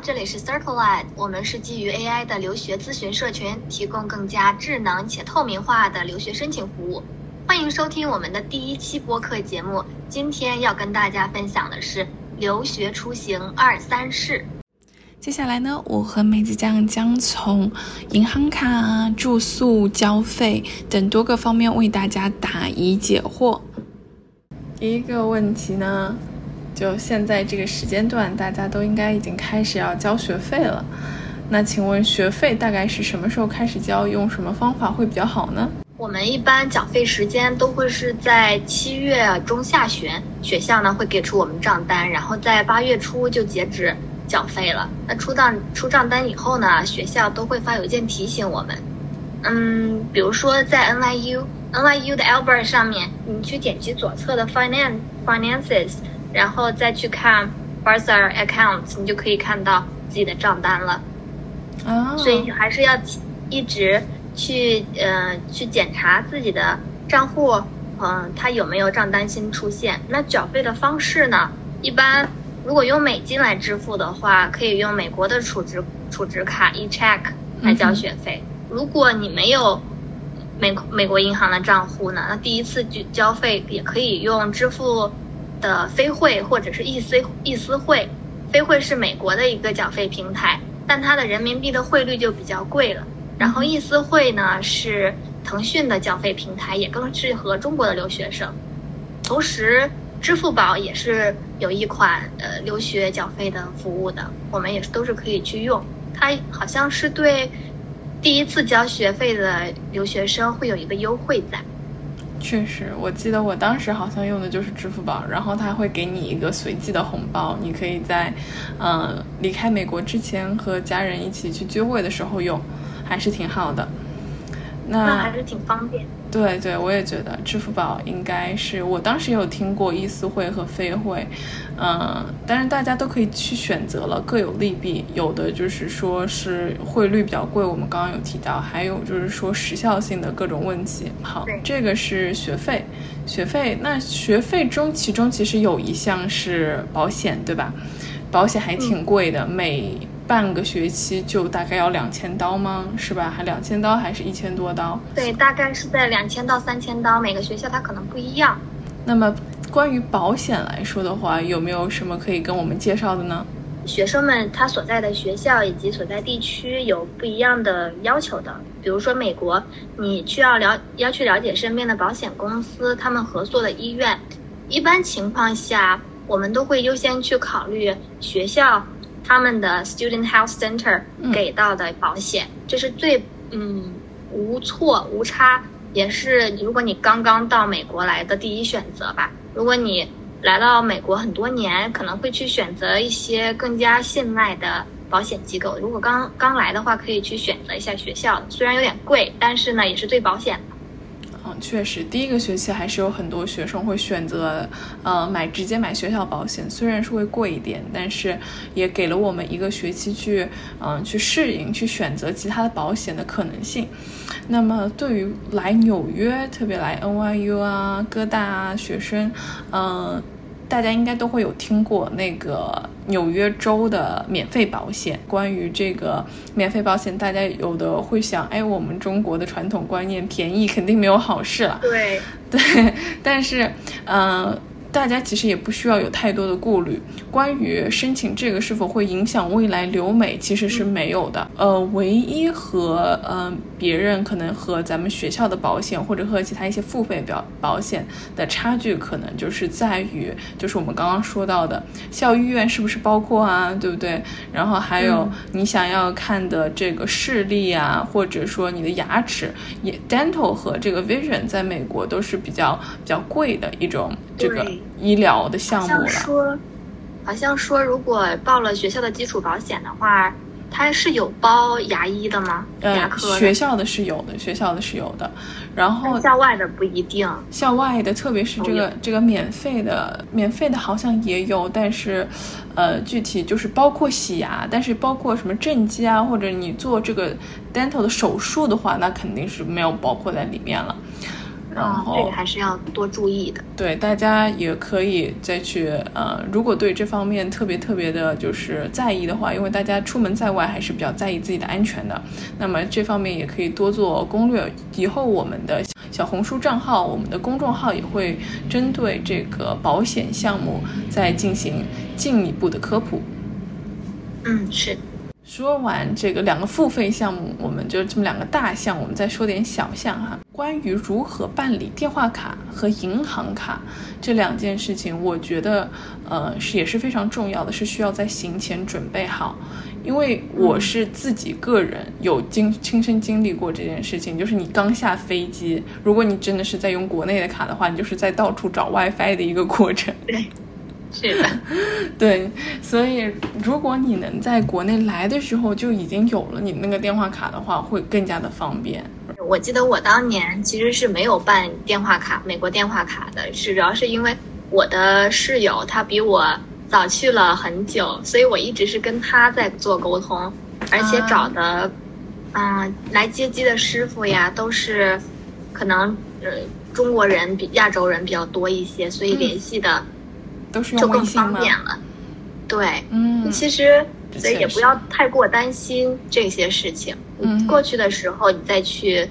这里是 Circle Line，我们是基于 AI 的留学咨询社群，提供更加智能且透明化的留学申请服务。欢迎收听我们的第一期播客节目。今天要跟大家分享的是留学出行二三事。接下来呢，我和梅子酱将从银行卡、住宿、交费等多个方面为大家答疑解惑。第一个问题呢？就现在这个时间段，大家都应该已经开始要交学费了。那请问学费大概是什么时候开始交？用什么方法会比较好呢？我们一般缴费时间都会是在七月中下旬，学校呢会给出我们账单，然后在八月初就截止缴费了。那出账出账单以后呢，学校都会发邮件提醒我们。嗯，比如说在 NYU NYU 的 Albert 上面，你去点击左侧的 Finance Finances。然后再去看 Bursar accounts，你就可以看到自己的账单了。啊，所以还是要一直去呃去检查自己的账户，嗯，它有没有账单新出现。那缴费的方式呢？一般如果用美金来支付的话，可以用美国的储值储值卡 eCheck 来交学费。如果你没有美美国银行的账户呢，那第一次就交费也可以用支付。的飞汇或者是易思易思汇，飞汇是美国的一个缴费平台，但它的人民币的汇率就比较贵了。然后易思汇呢是腾讯的缴费平台，也更适合中国的留学生。同时，支付宝也是有一款呃留学缴费的服务的，我们也是都是可以去用。它好像是对第一次交学费的留学生会有一个优惠在。确实，我记得我当时好像用的就是支付宝，然后他会给你一个随机的红包，你可以在，嗯，离开美国之前和家人一起去聚会的时候用，还是挺好的。那还是挺方便。对对，我也觉得支付宝应该是我当时有听过易思汇和飞汇，嗯，但是大家都可以去选择了，各有利弊。有的就是说是汇率比较贵，我们刚刚有提到，还有就是说时效性的各种问题。好，这个是学费，学费那学费中其中其实有一项是保险，对吧？保险还挺贵的，每。半个学期就大概要两千刀吗？是吧？还两千刀还是一千多刀？对，大概是在两千到三千刀，每个学校它可能不一样。那么关于保险来说的话，有没有什么可以跟我们介绍的呢？学生们他所在的学校以及所在地区有不一样的要求的。比如说美国，你需要了要去了解身边的保险公司，他们合作的医院。一般情况下，我们都会优先去考虑学校。他们的 Student Health Center 给到的保险，这是最嗯无错无差，也是如果你刚刚到美国来的第一选择吧。如果你来到美国很多年，可能会去选择一些更加信赖的保险机构。如果刚刚来的话，可以去选择一下学校，虽然有点贵，但是呢也是最保险的。确实，第一个学期还是有很多学生会选择，呃，买直接买学校保险，虽然是会贵一点，但是也给了我们一个学期去，嗯，去适应、去选择其他的保险的可能性。那么，对于来纽约，特别来 NYU 啊、哥大啊学生，嗯。大家应该都会有听过那个纽约州的免费保险。关于这个免费保险，大家有的会想，哎，我们中国的传统观念，便宜肯定没有好事了。对 对，但是，嗯。大家其实也不需要有太多的顾虑。关于申请这个是否会影响未来留美，其实是没有的。呃，唯一和嗯别人可能和咱们学校的保险或者和其他一些付费表保险的差距，可能就是在于，就是我们刚刚说到的校医院是不是包括啊，对不对？然后还有你想要看的这个视力啊，或者说你的牙齿，也 dental 和这个 vision 在美国都是比较比较贵的一种这个。医疗的项目了。好像说，好像说，如果报了学校的基础保险的话，它是有包牙医的吗？牙科？学校的是有的，学校的是有的。然后校外的不一定。校外的，特别是这个这个免费的，免费的好像也有，但是，呃，具体就是包括洗牙，但是包括什么正畸啊，或者你做这个 dental 的手术的话，那肯定是没有包括在里面了。然后这个还是要多注意的。对，大家也可以再去呃，如果对这方面特别特别的就是在意的话，因为大家出门在外还是比较在意自己的安全的，那么这方面也可以多做攻略。以后我们的小红书账号、我们的公众号也会针对这个保险项目再进行进一步的科普。嗯，是。说完这个两个付费项目，我们就这么两个大项，我们再说点小项哈。关于如何办理电话卡和银行卡这两件事情，我觉得呃是也是非常重要的，是需要在行前准备好。因为我是自己个人有经亲身经历过这件事情，就是你刚下飞机，如果你真的是在用国内的卡的话，你就是在到处找 WiFi 的一个过程。对。是的，对，所以如果你能在国内来的时候就已经有了你那个电话卡的话，会更加的方便。我记得我当年其实是没有办电话卡，美国电话卡的，是主要是因为我的室友他比我早去了很久，所以我一直是跟他在做沟通，而且找的，嗯，来接机的师傅呀都是可能呃中国人比亚洲人比较多一些，所以联系的。都是用微信吗？对，嗯，其实所以也不要太过担心这些事情。嗯，过去的时候你再去，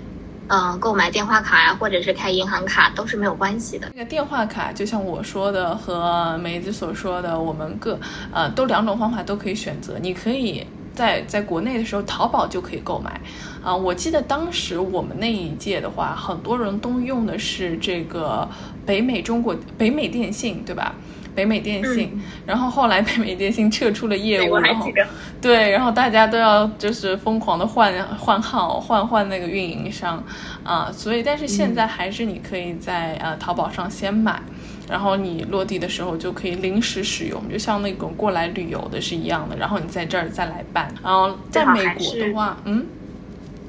嗯，购买电话卡呀，或者是开银行卡都是没有关系的。那个电话卡就像我说的和梅子所说的，我们各呃都两种方法都可以选择。你可以在在国内的时候淘宝就可以购买。啊，我记得当时我们那一届的话，很多人都用的是这个北美中国北美电信，对吧？北美电信，然后后来北美电信撤出了业务，然后对，然后大家都要就是疯狂的换换号，换换那个运营商，啊，所以但是现在还是你可以在呃淘宝上先买，然后你落地的时候就可以临时使用，就像那种过来旅游的是一样的，然后你在这儿再来办，然后在美国的话，嗯。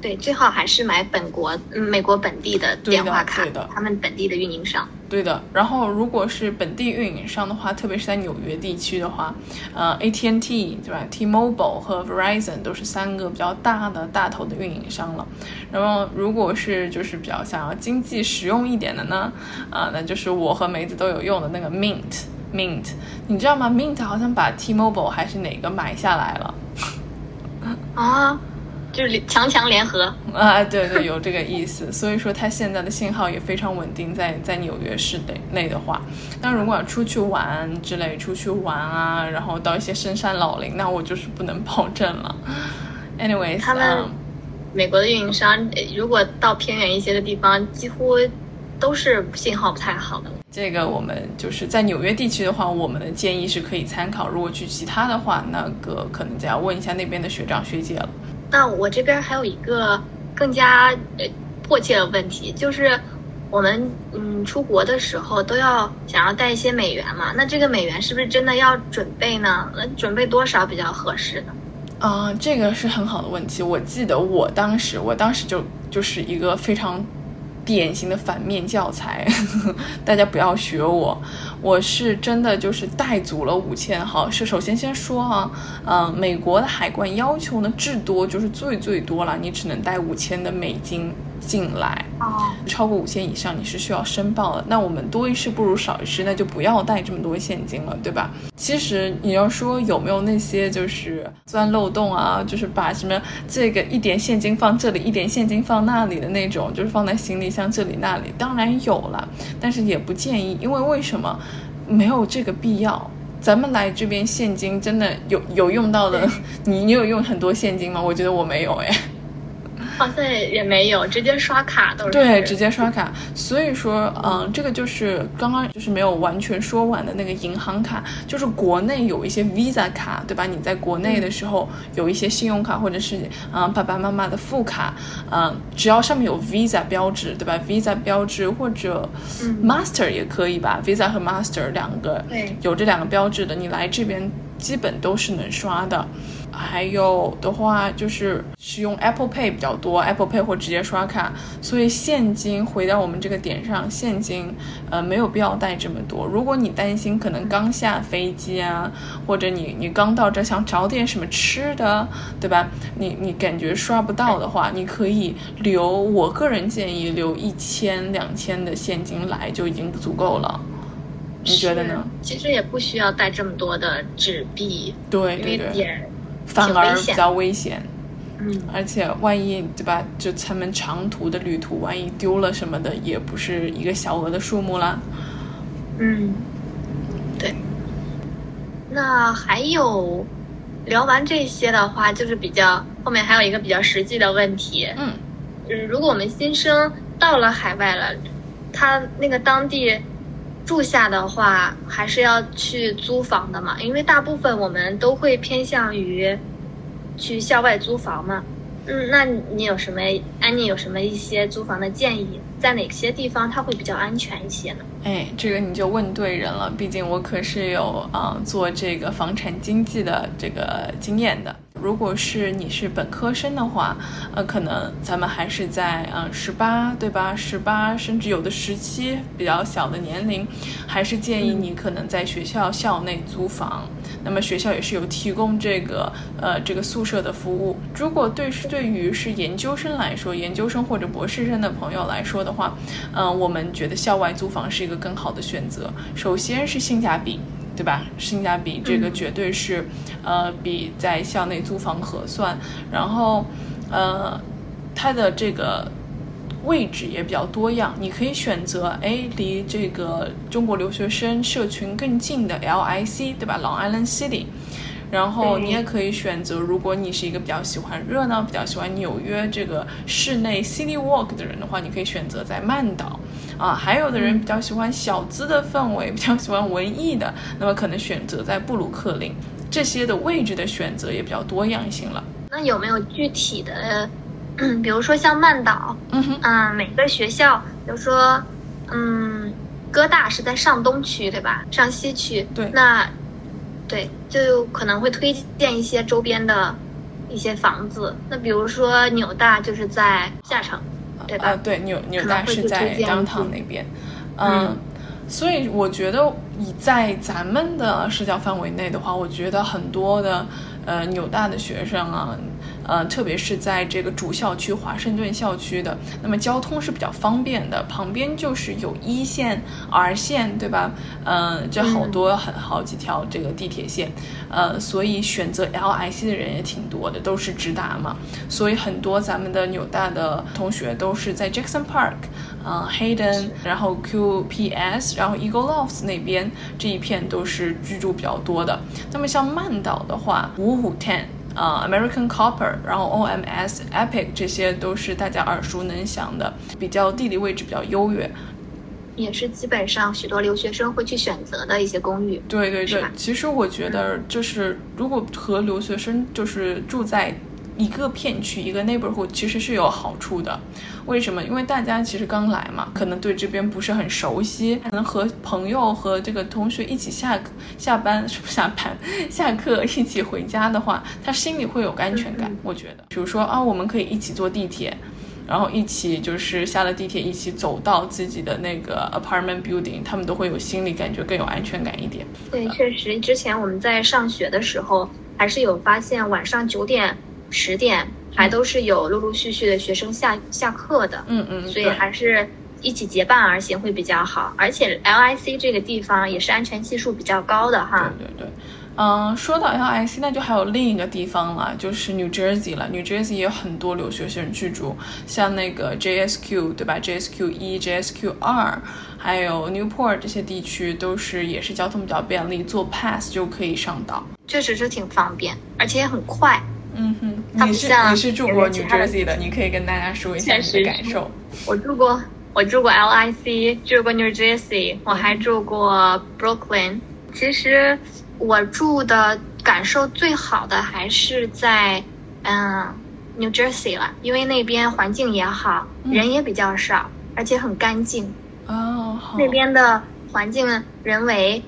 对，最好还是买本国，嗯，美国本地的电话卡，对的，他们本地的运营商。对的，然后如果是本地运营商的话，特别是在纽约地区的话，呃，AT&T 对吧？T-Mobile 和 Verizon 都是三个比较大的大头的运营商了。然后如果是就是比较想要经济实用一点的呢，啊，那就是我和梅子都有用的那个 Mint，Mint，你知道吗？Mint 好像把 T-Mobile 还是哪个买下来了？啊？就是强强联合啊，对对，有这个意思。所以说，它现在的信号也非常稳定，在在纽约市内内的话，那如果要出去玩之类，出去玩啊，然后到一些深山老林，那我就是不能保证了。Anyways，他们美国的运营商，如果到偏远一些的地方，几乎都是信号不太好的。这个我们就是在纽约地区的话，我们的建议是可以参考。如果去其他的话，那个可能就要问一下那边的学长学姐了。那我这边还有一个更加呃迫切的问题，就是我们嗯出国的时候都要想要带一些美元嘛，那这个美元是不是真的要准备呢？那准备多少比较合适呢？啊，这个是很好的问题。我记得我当时，我当时就就是一个非常。典型的反面教材，大家不要学我。我是真的就是带足了五千。好，是首先先说啊，嗯，美国的海关要求呢，至多就是最最多了，你只能带五千的美金。进来哦，超过五千以上你是需要申报的。那我们多一事不如少一事，那就不要带这么多现金了，对吧？其实你要说有没有那些就是钻漏洞啊，就是把什么这个一点现金放这里，一点现金放那里的那种，就是放在行李箱这里那里，当然有了，但是也不建议，因为为什么没有这个必要？咱们来这边现金真的有有用到的，你你有用很多现金吗？我觉得我没有哎。好像也没有，直接刷卡都是。对，直接刷卡。所以说，嗯，这个就是刚刚就是没有完全说完的那个银行卡，就是国内有一些 Visa 卡，对吧？你在国内的时候有一些信用卡或者是嗯爸爸妈妈的副卡，嗯，只要上面有 Visa 标志，对吧？Visa 标志或者 Master 也可以吧？Visa 和 Master 两个，对，有这两个标志的，你来这边基本都是能刷的。还有的话就是使用 Apple Pay 比较多，Apple Pay 或直接刷卡，所以现金回到我们这个点上，现金呃没有必要带这么多。如果你担心可能刚下飞机啊，或者你你刚到这想找点什么吃的，对吧？你你感觉刷不到的话，你可以留，我个人建议留一千两千的现金来就已经足够了。你觉得呢？其实也不需要带这么多的纸币，对对对，也反而比较危险。嗯，而且万一对吧？就他们长途的旅途，万一丢了什么的，也不是一个小额的数目啦。嗯，对。那还有聊完这些的话，就是比较后面还有一个比较实际的问题。嗯嗯，如果我们新生到了海外了，他那个当地。住下的话，还是要去租房的嘛，因为大部分我们都会偏向于去校外租房嘛。嗯，那你有什么安妮有什么一些租房的建议？在哪些地方它会比较安全一些呢？哎，这个你就问对人了，毕竟我可是有啊做这个房产经纪的这个经验的。如果是你是本科生的话，呃，可能咱们还是在嗯十八，对吧？十八甚至有的十七比较小的年龄，还是建议你可能在学校校内租房。那么学校也是有提供这个呃这个宿舍的服务。如果对是对于是研究生来说，研究生或者博士生的朋友来说的话，嗯，我们觉得校外租房是一个更好的选择。首先是性价比。对吧？性价比这个绝对是，呃，比在校内租房合算。然后，呃，它的这个位置也比较多样，你可以选择哎，离这个中国留学生社群更近的 LIC，对吧？Long Island City。然后你也可以选择，如果你是一个比较喜欢热闹、比较喜欢纽约这个室内 City Walk 的人的话，你可以选择在曼岛。啊，还有的人比较喜欢小资的氛围，比较喜欢文艺的，那么可能选择在布鲁克林。这些的位置的选择也比较多样性了。那有没有具体的，比如说像曼岛，嗯哼，嗯，每个学校，比如说，嗯，哥大是在上东区，对吧？上西区，对，那。对，就可能会推荐一些周边的一些房子。那比如说纽大就是在下城，对吧？对，纽纽大是在当堂那边。嗯，所以我觉得以在咱们的社交范围内的话，我觉得很多的呃纽大的学生啊。呃，特别是在这个主校区华盛顿校区的，那么交通是比较方便的，旁边就是有一线、R 线，对吧？嗯，这好多很好几条这个地铁线，呃，所以选择 LIC 的人也挺多的，都是直达嘛。所以很多咱们的纽大的同学都是在 Jackson Park，嗯，Hayden，然后 QPS，然后 Eagle Lofts 那边这一片都是居住比较多的。那么像曼岛的话，五五 Ten。啊，American Copper，然后 OMS、Epic，这些都是大家耳熟能详的，比较地理位置比较优越，也是基本上许多留学生会去选择的一些公寓。对对对，其实我觉得就是如果和留学生就是住在。一个片区一个 neighborhood 其实是有好处的，为什么？因为大家其实刚来嘛，可能对这边不是很熟悉，可能和朋友和这个同学一起下下班是不 下班 下课一起回家的话，他心里会有安全感。我觉得，比如说啊，我们可以一起坐地铁，然后一起就是下了地铁一起走到自己的那个 apartment building，他们都会有心理感觉更有安全感一点。对，确实，之前我们在上学的时候还是有发现，晚上九点。十点还都是有陆陆续续的学生下下课的，嗯嗯，所以还是一起结伴而行会比较好。而且 LIC 这个地方也是安全系数比较高的哈。对对对，嗯，说到 LIC，那就还有另一个地方了，就是 New Jersey 了。New Jersey 也有很多留学生居住，像那个 JSQ 对吧？JSQ 一、JSQ 二，还有 Newport 这些地区都是也是交通比较便利，坐 Pass 就可以上岛，确实是挺方便，而且也很快。嗯哼，你是你是住过 New Jersey 的，你可以跟大家说一下你的感受。我住过，我住过 LIC，住过 New Jersey，我还住过 Brooklyn。其实我住的感受最好的还是在嗯 New Jersey 了，因为那边环境也好，人也比较少，而且很干净。哦，那边的环境、人为，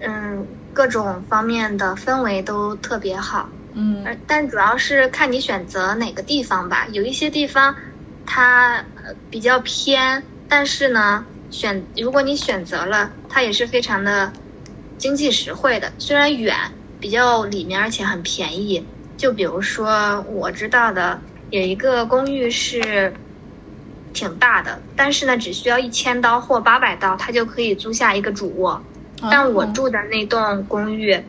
嗯，各种方面的氛围都特别好。嗯而但主要是看你选择哪个地方吧。有一些地方它呃比较偏，但是呢，选如果你选择了，它也是非常的经济实惠的。虽然远，比较里面，而且很便宜。就比如说我知道的有一个公寓是挺大的，但是呢，只需要一千刀或八百刀，它就可以租下一个主卧。但我哦住的那栋公寓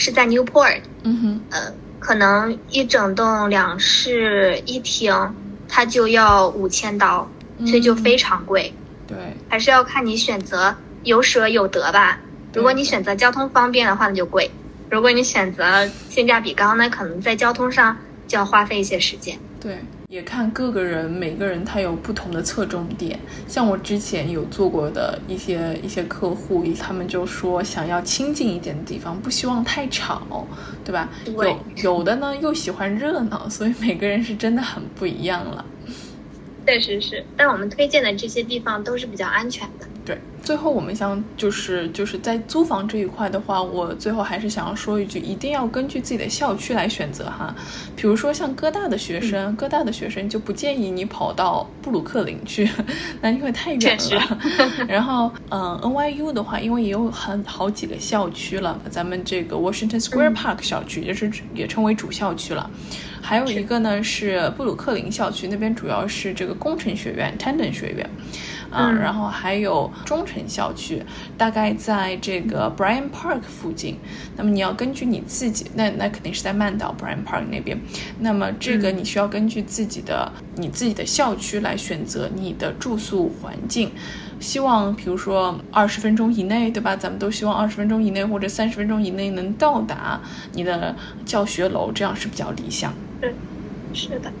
是在 Newport，嗯哼。呃，可能一整栋两室一厅，它就要五千刀，所以就非常贵。对。还是要看你选择有舍有得吧。如果你选择交通方便的话，那就贵；如果你选择性价比高，那可能在交通上就要花费一些时间。对，也看各个人，每个人他有不同的侧重点。像我之前有做过的一些一些客户，他们就说想要清静一点的地方，不希望太吵，对吧？对有有的呢又喜欢热闹，所以每个人是真的很不一样了。确实是，但我们推荐的这些地方都是比较安全的。对，最后我们想就是就是在租房这一块的话，我最后还是想要说一句，一定要根据自己的校区来选择哈。比如说像哥大的学生，哥大的学生就不建议你跑到布鲁克林去，那因为太远确了。然后嗯，NYU 的话，因为也有很好几个校区了，咱们这个 Washington Square 嗯 Park 校区也是也称为主校区了。还有一个呢是布鲁克林校区，那边主要是这个工程学院 Tandon 学院，啊、嗯然后还有中城校区，大概在这个 Bryan Park 附近。那么你要根据你自己，那那肯定是在曼岛 Bryan Park 那边。那么这个嗯你需要根据自己的、你自己的校区来选择你的住宿环境。希望比如说二十分钟以内，对吧？咱们都希望二十分钟以内或者三十分钟以内能到达你的教学楼，这样是比较理想。是的，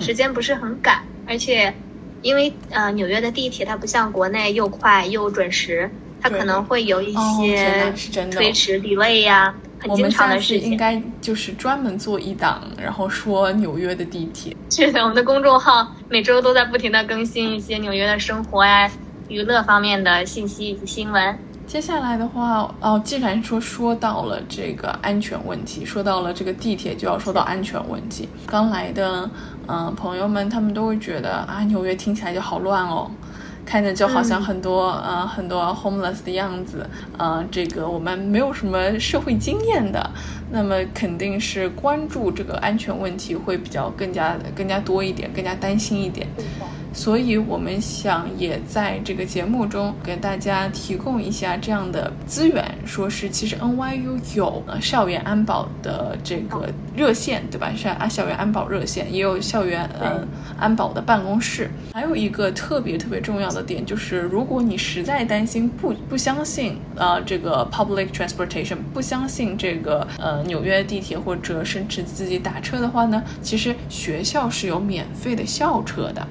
时间不是很赶，而且因为呃纽约的地铁它不像国内又快又准时，它可能会有一些推迟 delay 呀、很经常的事情。次应该就是专门做一档，然后说纽约的地铁。是的，我们的公众号每周都在不停的更新一些纽约的生活呀、娱乐方面的信息以及新闻。接下来的话，哦，既然说说到了这个安全问题，说到了这个地铁，就要说到安全问题。刚来的，嗯、朋友们，他们都会觉得啊，纽约听起来就好乱哦，看着就好像嗯很多、呃很多 homeless 的样子，呃，这个我们没有什么社会经验的，那么肯定是关注这个安全问题会比较更加更加多一点，更加担心一点。所以我们想也在这个节目中给大家提供一下这样的资源，说是其实 NYU 有呃校园安保的这个热线，对吧？是啊，校园安保热线，也有校园呃安保的办公室。还有一个特别特别重要的点就是，如果你实在担心不不相信呃这个 public transportation，不相信这个呃纽约地铁或者甚至自己打车的话呢，其实学校是有免费的校车的。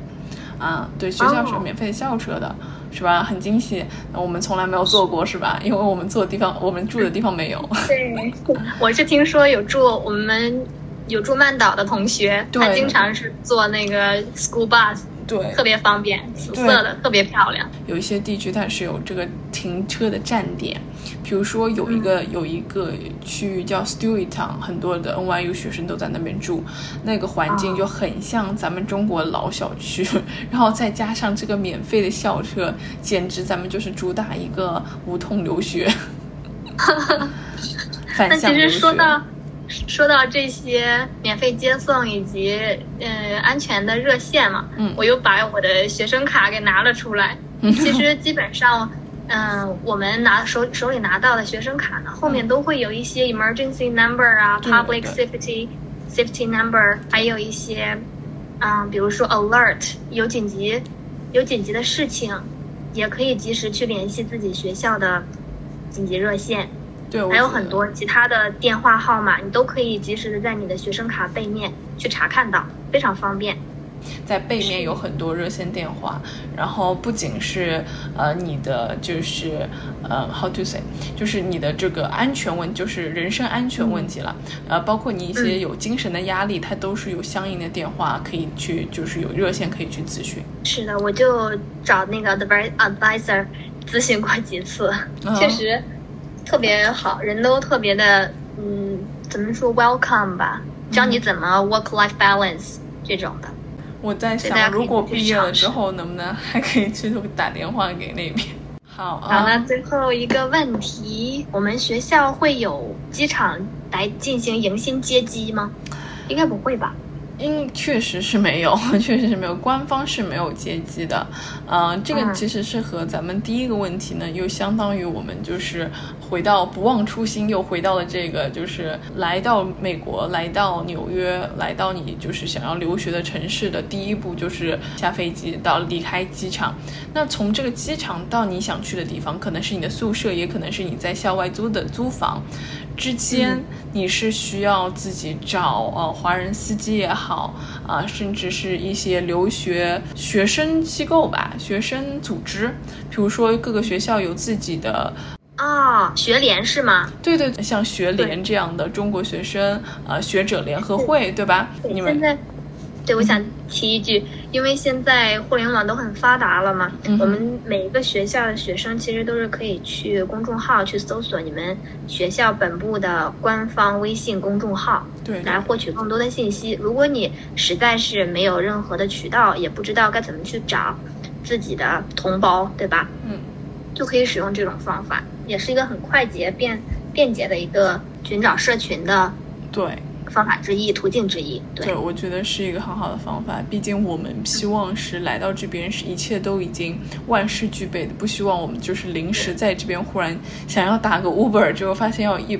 啊，对，学校是有免费校车的，是吧？很惊喜，我们从来没有坐过，是吧？因为我们坐的地方，我们住的地方没有。对，我是听说有住我们有住曼岛的同学，他经常是坐那个 school bus，对，特别方便，紫色的，特别漂亮。有一些地区它是有这个停车的站点，比如说有一个、有一个区域叫 Stewart Town，很多的 NYU 学生都在那边住，那个环境就很像咱们中国老小区，然后再加上这个免费的校车，简直咱们就是主打一个无痛留学，哈哈那其实。说到说到这些免费接送以及呃安全的热线嘛，嗯我又把我的学生卡给拿了出来。其实基本上，嗯、我们拿手手里拿到的学生卡呢，后面都会有一些 emergency number 啊对，public safety safety number，还有一些，嗯、比如说 alert，有紧急有紧急的事情，也可以及时去联系自己学校的紧急热线。对，还有很多其他的电话号码，你都可以及时的在你的学生卡背面去查看到，非常方便。在背面有很多热线电话，然后不仅是呃你的就是呃 how to say，就是你的这个安全问，就是人身安全问题了，呃，包括你一些嗯有精神的压力，它都是有相应的电话可以去，就是有热线可以去咨询。是的，我就找那个 advi- advisor 咨询过几次，嗯确实特别好，人都特别的嗯怎么说 welcome 吧，教你怎么 work life balance 这种的。我在想，如果毕业了之后，能不能还可以去打电话给那边？好，好，那最后一个问题，我们学校会有机场来进行迎新接机吗？应该不会吧？因确实是没有，确实是没有，官方是没有接机的。嗯，这个其实是和咱们第一个问题呢，又相当于我们就是回到不忘初心，又回到了这个，就是来到美国，来到纽约，来到你就是想要留学的城市的第一步，就是下飞机到离开机场。那从这个机场到你想去的地方，可能是你的宿舍，也可能是你在校外租的租房。之间你是需要自己找呃华人司机也好啊，甚至是一些留学学生机构吧，学生组织，比如说各个学校有自己的啊学联是吗？对对，像学联这样的中国学生呃学者联合会，对吧？你们。对，我想提一句，因为现在互联网都很发达了嘛，我们每一个学校的学生其实都是可以去公众号去搜索你们学校本部的官方微信公众号，对，来获取更多的信息。如果你实在是没有任何的渠道，也不知道该怎么去找自己的同胞，对吧？嗯，就可以使用这种方法，也是一个很快捷、便便捷的一个寻找社群的。对。方法之一，途径之一，对，我觉得是一个很好的方法。毕竟我们希望是来到这边是一切都已经万事俱备的，不希望我们就是临时在这边忽然想要打个 Uber，之后发现要一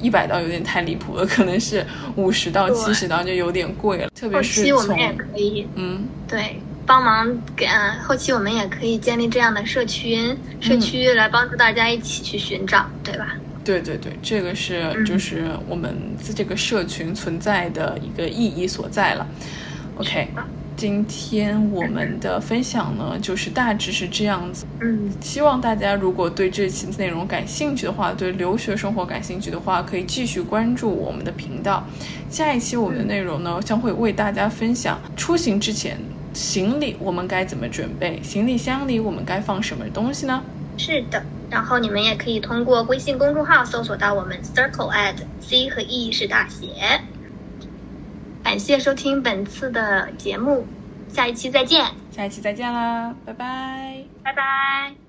一百刀有点太离谱了，可能是五十到七十刀就有点贵了。特别是后期我们也可以，嗯，对，帮忙给后期我们也可以建立这样的社群，社区来帮助大家一起去寻找，对吧？对对对，这个是就是我们这个社群存在的一个意义所在了。OK，今天我们的分享呢，就是大致是这样子。嗯，希望大家如果对这期内容感兴趣的话，对留学生活感兴趣的话，可以继续关注我们的频道。下一期我们的内容呢，将会为大家分享出行之前行李我们该怎么准备，行李箱里我们该放什么东西呢？是的。然后你们也可以通过微信公众号搜索到我们 Circle at C 和 E 是大写。感谢收听本次的节目，下一期再见。下一期再见啦，拜拜，拜拜。